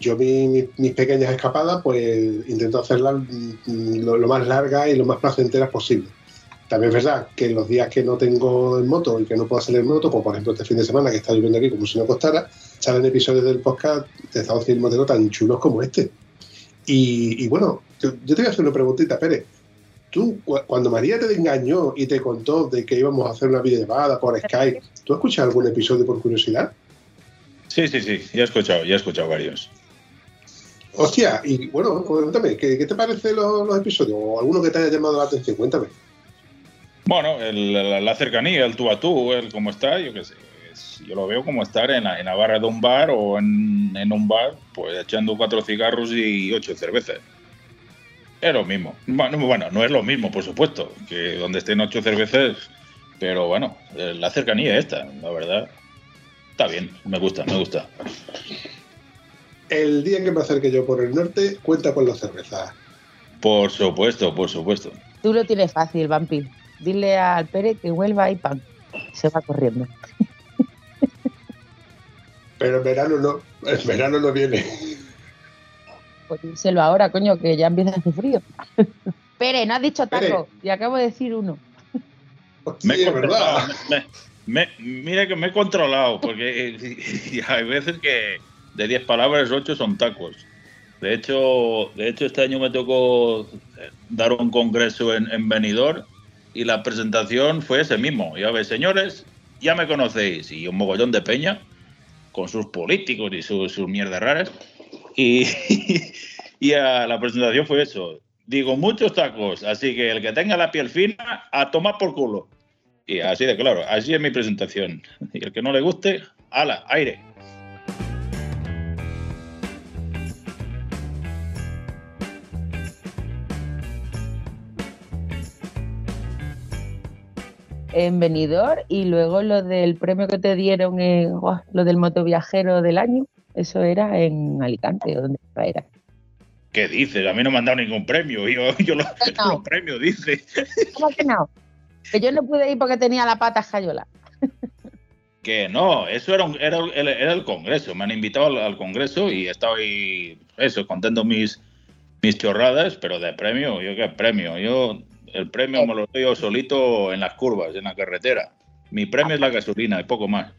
yo mi- mi- mis pequeñas escapadas, pues intento hacerlas mm, lo, lo más largas y lo más placenteras posible. También es verdad que los días que no tengo en moto y que no puedo salir en moto, como por ejemplo este fin de semana que está lloviendo aquí como si no costara, salen episodios del podcast de Estado Civil Motero tan chulos como este. Y, y bueno, yo, yo te voy a hacer una preguntita, Pérez. Tú, cu- cuando María te engañó y te contó de que íbamos a hacer una videollamada por Skype, ¿tú has escuchado algún episodio por curiosidad? Sí, sí, sí, ya he escuchado, ya he escuchado varios. Hostia, y bueno, cuéntame, ¿qué, qué te parecen los, los episodios? ¿O alguno que te haya llamado la atención? Cuéntame. Bueno, el- la, la cercanía, el tú a tú, el cómo está, yo qué sé. Es- yo lo veo como estar en la, en la barra de un bar o en, en un bar, pues echando cuatro cigarros y ocho cervezas. Es lo mismo. Bueno, bueno, no es lo mismo, por supuesto, que donde estén ocho cervezas, pero bueno, eh, la cercanía esta, la verdad. Está bien, me gusta, me gusta. El día en que me acerque yo por el norte, cuenta con las cervezas. Por supuesto, por supuesto. Tú lo tienes fácil, vampi. Dile al Pere que vuelva y pan. Se va corriendo. Pero en verano no, en verano no viene. Pues díselo ahora, coño, que ya empieza a hacer frío. Pere, no has dicho taco. Y acabo de decir uno. Hostia, Me he es verdad. controlado. me- me- mira que me he controlado, porque eh, hay veces que de 10 palabras, 8 son tacos. De hecho, de hecho, este año me tocó eh, dar un congreso en, en Benidorm y la presentación fue ese mismo. Ya ves, señores, ya me conocéis. Y un mogollón de peña con sus políticos y sus, sus mierdas raras. Y, y la presentación fue eso. Digo, muchos tacos, así que el que tenga la piel fina, a tomar por culo. Y así de claro, así es mi presentación. Y el que no le guste, ala, aire. En Benidorm y luego lo del premio que te dieron, en, lo del motoviajero del año. Eso era en Alicante, ¿o ¿dónde era? ¿Qué dices? A mí no me han dado ningún premio. Yo, yo los, No. los premios, dice. ¿Cómo que no? Que yo no pude ir porque tenía la pata escayola. Que no, eso era, un- era, el- era el congreso. Me han invitado al, al congreso y estoy, eso, contando mis, mis chorradas, pero de premio, yo qué premio. Yo, el premio me lo doy yo solito en las curvas, en la carretera. Mi premio es la gasolina y poco más.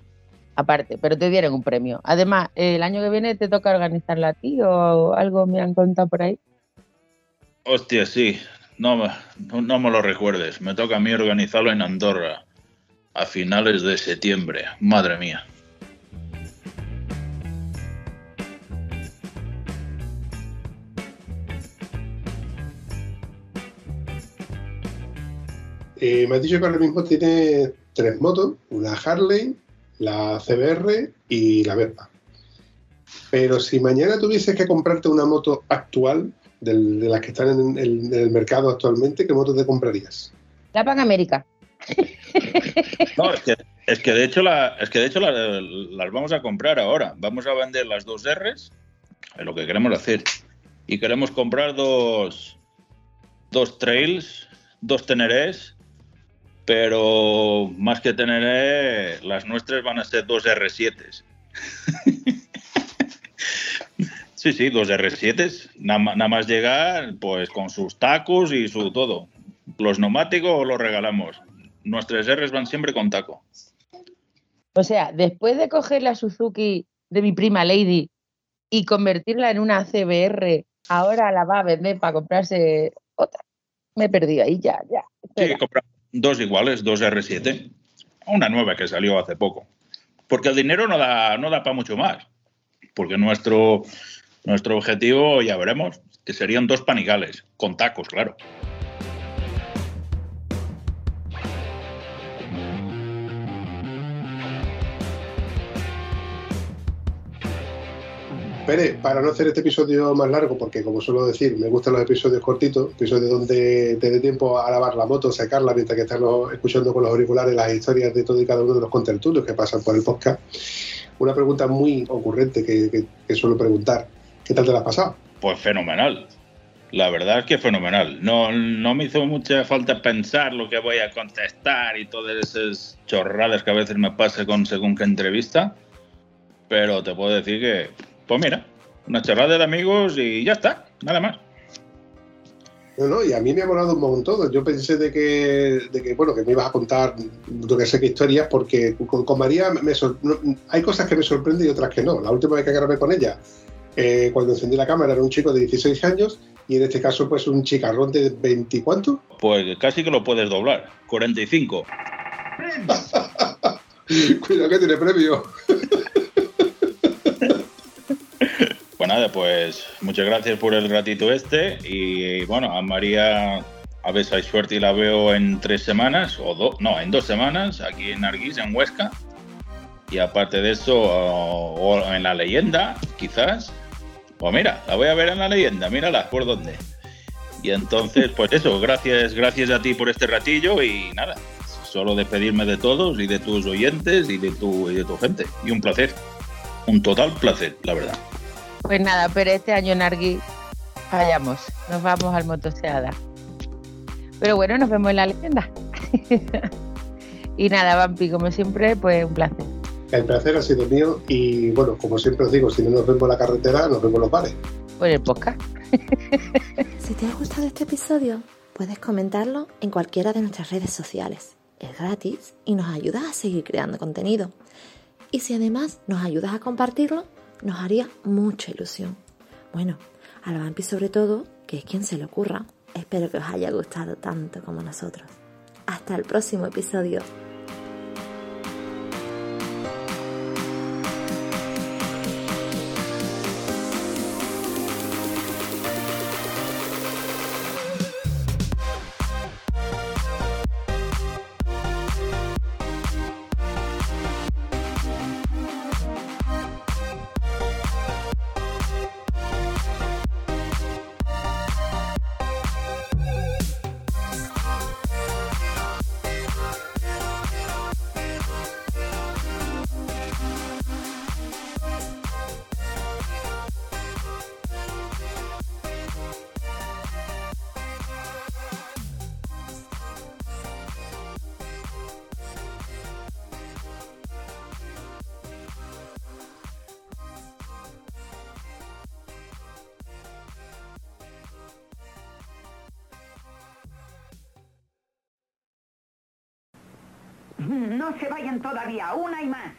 Aparte, pero te dieron un premio. Además, el año que viene te toca organizarla a ti o algo me han contado por ahí. Hostia, sí. No, me- no, no me lo recuerdes. Me toca a mí organizarlo en Andorra a finales de septiembre. Madre mía. Eh, me has dicho que ahora mismo tiene tres motos, una Harley, la CBR y la Vespa. Pero si mañana tuvieses que comprarte una moto actual, del- de las que están en el, en el mercado actualmente, ¿qué moto te comprarías? La Pan América. No, es que, es que de hecho, la, es que de hecho la- las vamos a comprar ahora. Vamos a vender las dos Rs, es lo que queremos hacer. Y queremos comprar dos, dos trails, dos tenerés, pero más que teneré, las nuestras van a ser dos R7. Sí, sí, dos R7. Nada, más llegar, pues con sus tacos y su todo. Los neumáticos los regalamos. Nuestras Rs van siempre con taco. O sea, después de coger la Suzuki de mi prima Lady y convertirla en una CBR, ahora la va a vender para comprarse otra. Me he perdido ahí, ya, ya. Sí, compramos dos iguales, dos R7. Una nueva que salió hace poco. Porque el dinero no da, no da para mucho más. Porque nuestro, nuestro objetivo, ya veremos, que serían dos panigales, con tacos, claro. Pere, para no hacer este episodio más largo, porque como suelo decir, me gustan los episodios cortitos, episodios donde te dé tiempo a lavar la moto, sacarla mientras que estás escuchando con los auriculares las historias de todo y cada uno de los contertulios que pasan por el podcast. Una pregunta muy ocurrente que suelo preguntar. ¿Qué tal te la has pasado? Pues fenomenal. La verdad es que fenomenal. No, no me hizo mucha falta pensar lo que voy a contestar y todas esas chorradas que a veces me pasa con según qué entrevista. Pero te puedo decir que, pues mira, una chorrada de amigos y ya está, nada más. No, no, y a mí me ha molado un montón. Yo pensé de que, de que bueno, que me ibas a contar, no que sé qué historias, porque con, con María me sor- hay cosas que me sorprenden y otras que no. La última vez que grabé con ella, eh, cuando encendí la cámara, era un chico de 16 años y en este caso, pues un chicarrón de 20 y cuánto. Pues casi que lo puedes doblar. 45. Cuidado que tiene premio. Pues nada, pues muchas gracias por el ratito este. Y bueno, a María, a si hay suerte y la veo en tres semanas, o dos, no, en dos semanas, aquí en Arguís, en Huesca. Y aparte de eso, o, o en la leyenda, quizás. Pues mira, la voy a ver en la leyenda, mírala, por dónde. Y entonces, pues eso, gracias, gracias a ti por este ratillo y nada, solo despedirme de todos y de tus oyentes y de tu, y de tu gente. Y un placer, un total placer, la verdad. Pues nada, pero este año en Argui fallamos. Nos vamos al motoseada. Pero bueno, nos vemos en la leyenda. y nada, Vampi, como siempre, pues un placer. El placer ha sido mío y bueno, como siempre os digo, si no nos vemos en la carretera, nos vemos en los bares. Por el podcast. Si te ha gustado este episodio, puedes comentarlo en cualquiera de nuestras redes sociales. Es gratis y nos ayudas a seguir creando contenido. Y si además nos ayudas a compartirlo, nos haría mucha ilusión. Bueno, a la Vampi sobre todo, que es quien se le ocurra. Espero que os haya gustado tanto como nosotros. Hasta el próximo episodio. No se vayan todavía, una y más.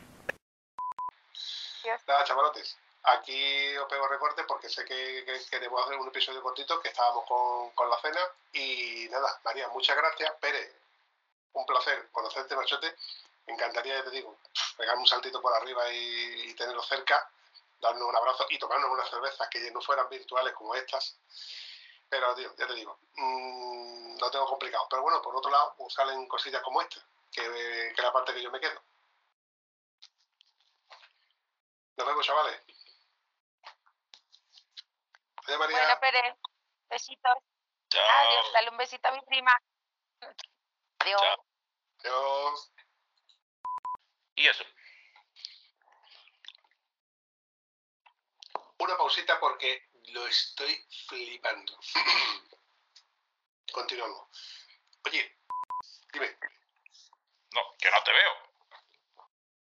Nada, chavalotes. Aquí os pego recorte porque sé que, que queremos hacer un episodio cortito, que estábamos con, con la cena. Y nada, María, muchas gracias. Pere, un placer conocerte, machote. Me encantaría, ya te digo, pegar un saltito por arriba y, y tenerlo cerca, darnos un abrazo y tomarnos unas cervezas que no fueran virtuales como estas. Pero, tío, ya te digo, mm, lo tengo complicado. Pero bueno, por otro lado, salen cosillas como esta, que, que es la parte que yo me quedo. Nos vemos, chavales. Adiós, María. Bueno, Pérez, besitos. Chao. Adiós, dale un besito a mi prima. Adiós. Chao. Adiós. Y eso. Una pausita porque lo estoy flipando. Continuamos. Oye, dime, No, que no te veo.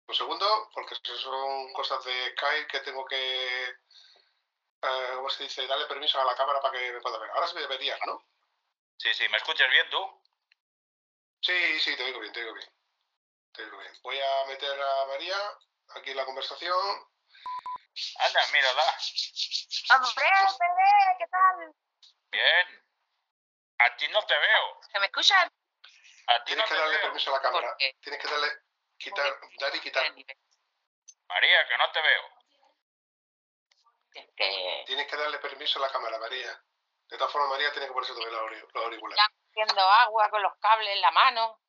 un segundo, porque son cosas de Skype que tengo que, eh, ¿cómo se dice? Darle permiso a la cámara para que me pueda ver. Ahora sí me deberías, ¿no? Sí, sí, ¿me escuchas bien tú? Sí, sí, te oigo bien, te oigo bien. Te oigo bien. Voy a meter a María aquí en la conversación. Anda, mírala. Hombre, Pérez, ¿qué tal? Bien. A ti no te veo. ¿Se me escuchan? A ti no Tienes que darle veo. permiso a la cámara. Tienes que darle, quitar, dar y quitar. María, que no te veo. Que Tienes que darle permiso a la cámara, María. De todas formas, María tiene que ponerse también los auri- los auriculares. haciendo agua con los cables en la mano.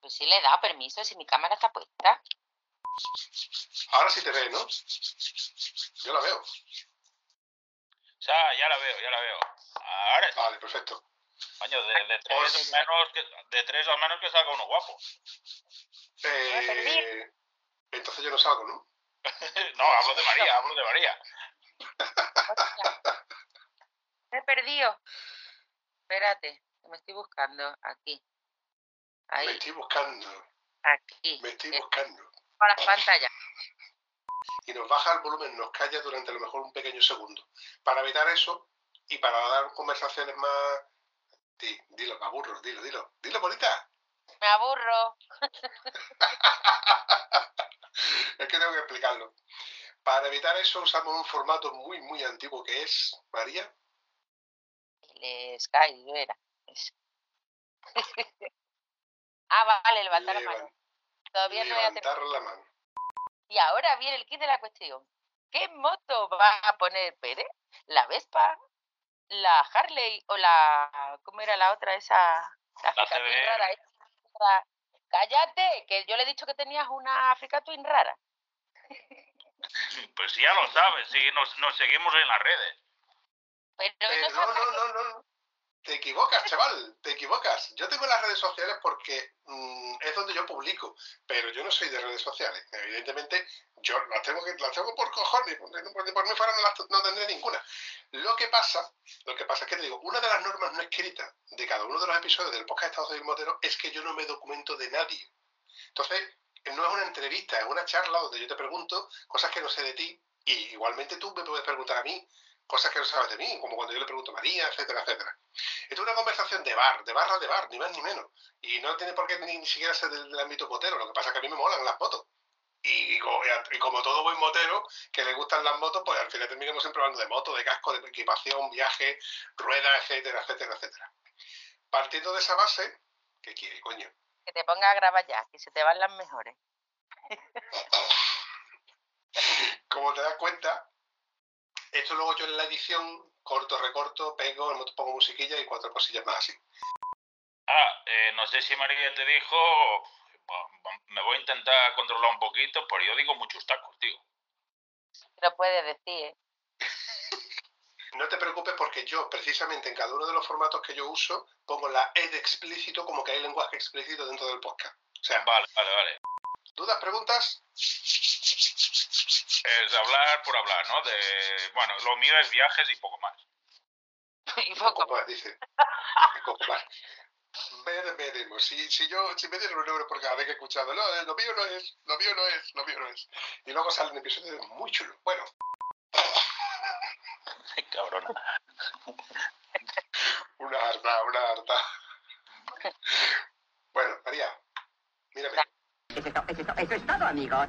Pues sí le he dado permiso si mi cámara está puesta. Ahora sí te ves, ¿no? Yo la veo. O sea, ya la veo, ya la veo. Ahora, Vale, perfecto. Coño, de, de tres Pues- al menos que, de tres al menos que salga uno guapo. Eh, entonces yo no salgo, ¿no? No, hablo de María, hablo de María. Me he perdido. Espérate, me estoy buscando. Aquí. Me estoy buscando, aquí. me estoy Eh, buscando. Para las pantallas. Y nos baja el volumen, nos calla durante a lo mejor un pequeño segundo. Para evitar eso y para dar conversaciones más... Di, dilo, me aburro, dilo, dilo. Dilo, bonita. Me aburro. es que tengo que explicarlo. Para evitar eso usamos un formato muy, muy antiguo que es, María, El Sky, yo era. Ah, vale, levantar la mano. Todavía no he aterrizado. levantar la mano. Y ahora viene el kit de la cuestión. ¿Qué moto va a poner Pérez? ¿La Vespa? ¿La Harley? ¿O la... ¿Cómo era la otra? Esa... La La Twin rara. esa. Cállate, que yo le he dicho que tenías una Africa Twin rara. Pues ya lo sabes, sí, nos, nos seguimos en las redes. Pero Eh, no no, no, no, no. Te equivocas, chaval, te equivocas. Yo tengo las redes sociales porque mm, es donde yo publico, pero yo no soy de redes sociales. Evidentemente, yo las tengo, que, las tengo por cojones, por, por- mí fuera no, las, no tendré ninguna. Lo que pasa, lo que pasa es que te digo, una de las normas no escritas de cada uno de los episodios del podcast Estado Civil Motero es que yo no me documento de nadie. Entonces, no es una entrevista, es una charla donde yo te pregunto cosas que no sé de ti y igualmente tú me puedes preguntar a mí cosas que no sabes de mí, como cuando yo le pregunto a María, etcétera, etcétera. Esto es una conversación de bar, de barra de bar, ni más ni menos. Y no tiene por qué ni, ni siquiera ser del, del ámbito motero, lo que pasa es que a mí me molan las motos. Y como todo buen motero que le gustan las motos, pues al final terminamos siempre hablando de moto, de casco, de equipación, viaje, ruedas, etcétera, etcétera, etcétera. Partiendo de esa base, ¿qué quiere, coño? que te ponga a grabar ya, que se te van las mejores. Como te das cuenta, esto luego yo en la edición corto, recorto, pego, pongo musiquilla y cuatro cosillas más así. Ah, eh, no sé si María te dijo, me voy a intentar controlar un poquito, pero yo digo muchos tacos, tío. Lo puedes decir, ¿eh? No te preocupes porque yo, precisamente en cada uno de los formatos que yo uso, pongo la E de explícito como que hay lenguaje explícito dentro del podcast. O sea, Vale, vale, vale. ¿dudas, preguntas? Es hablar por hablar, ¿no? De, bueno, lo mío es viajes y poco más. y Poco poco. más, dice. Poco más. Ver- veremos. Si, si yo, si me dieron un euro por cada vez que he escuchado, no, eh, lo mío no es, lo mío no es, lo mío no es. Y luego salen episodios muy chulos. Bueno, Cabrona. una harta, una harta. Bueno, María, mírame. Eso es to- eso es to- eso es todo, amigos.